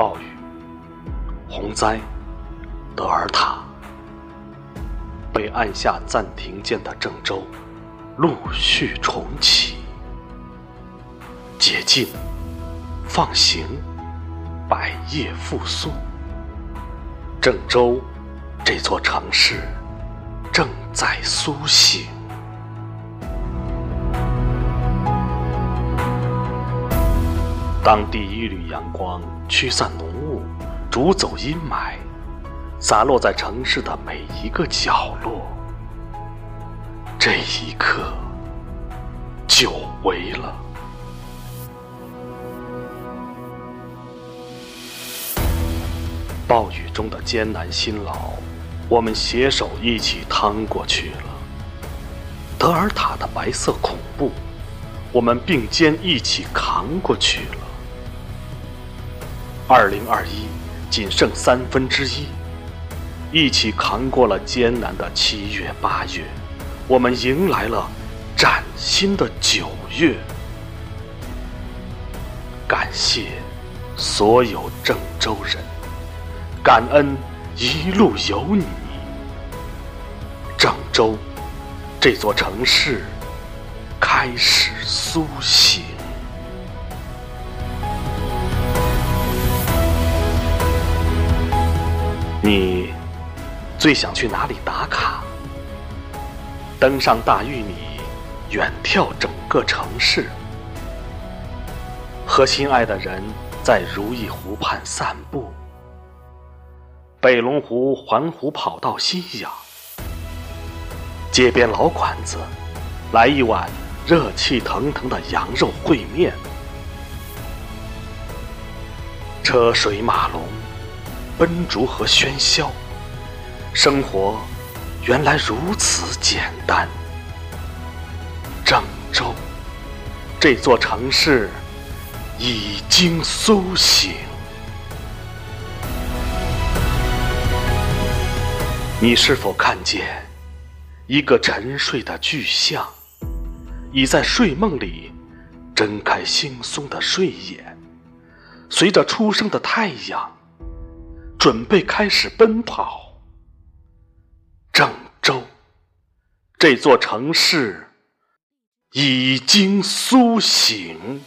暴雨、洪灾——德尔塔。被按下暂停键的郑州，陆续重启。解禁、放行，百业复苏。郑州这座城市正在苏醒。当第一缕阳光驱散浓雾，逐走阴霾，洒落在城市的每一个角落，这一刻，久违了。暴雨中的艰难辛劳，我们携手一起趟过去了。德尔塔的白色恐怖，我们并肩一起扛过去了。二零二一仅剩三分之一，一起扛过了艰难的七月八月，我们迎来了崭新的九月。感谢所有郑州人，感恩一路有你。郑州这座城市开始苏醒。你最想去哪里打卡？登上大玉米，远眺整个城市，和心爱的人在如意湖畔散步，北龙湖环湖跑道夕阳，街边老馆子来一碗热气腾腾的羊肉烩面，车水马龙。奔逐和喧嚣，生活原来如此简单。郑州这座城市已经苏醒。你是否看见一个沉睡的巨象，已在睡梦里睁开惺忪的睡眼，随着初升的太阳。准备开始奔跑。郑州这座城市已经苏醒。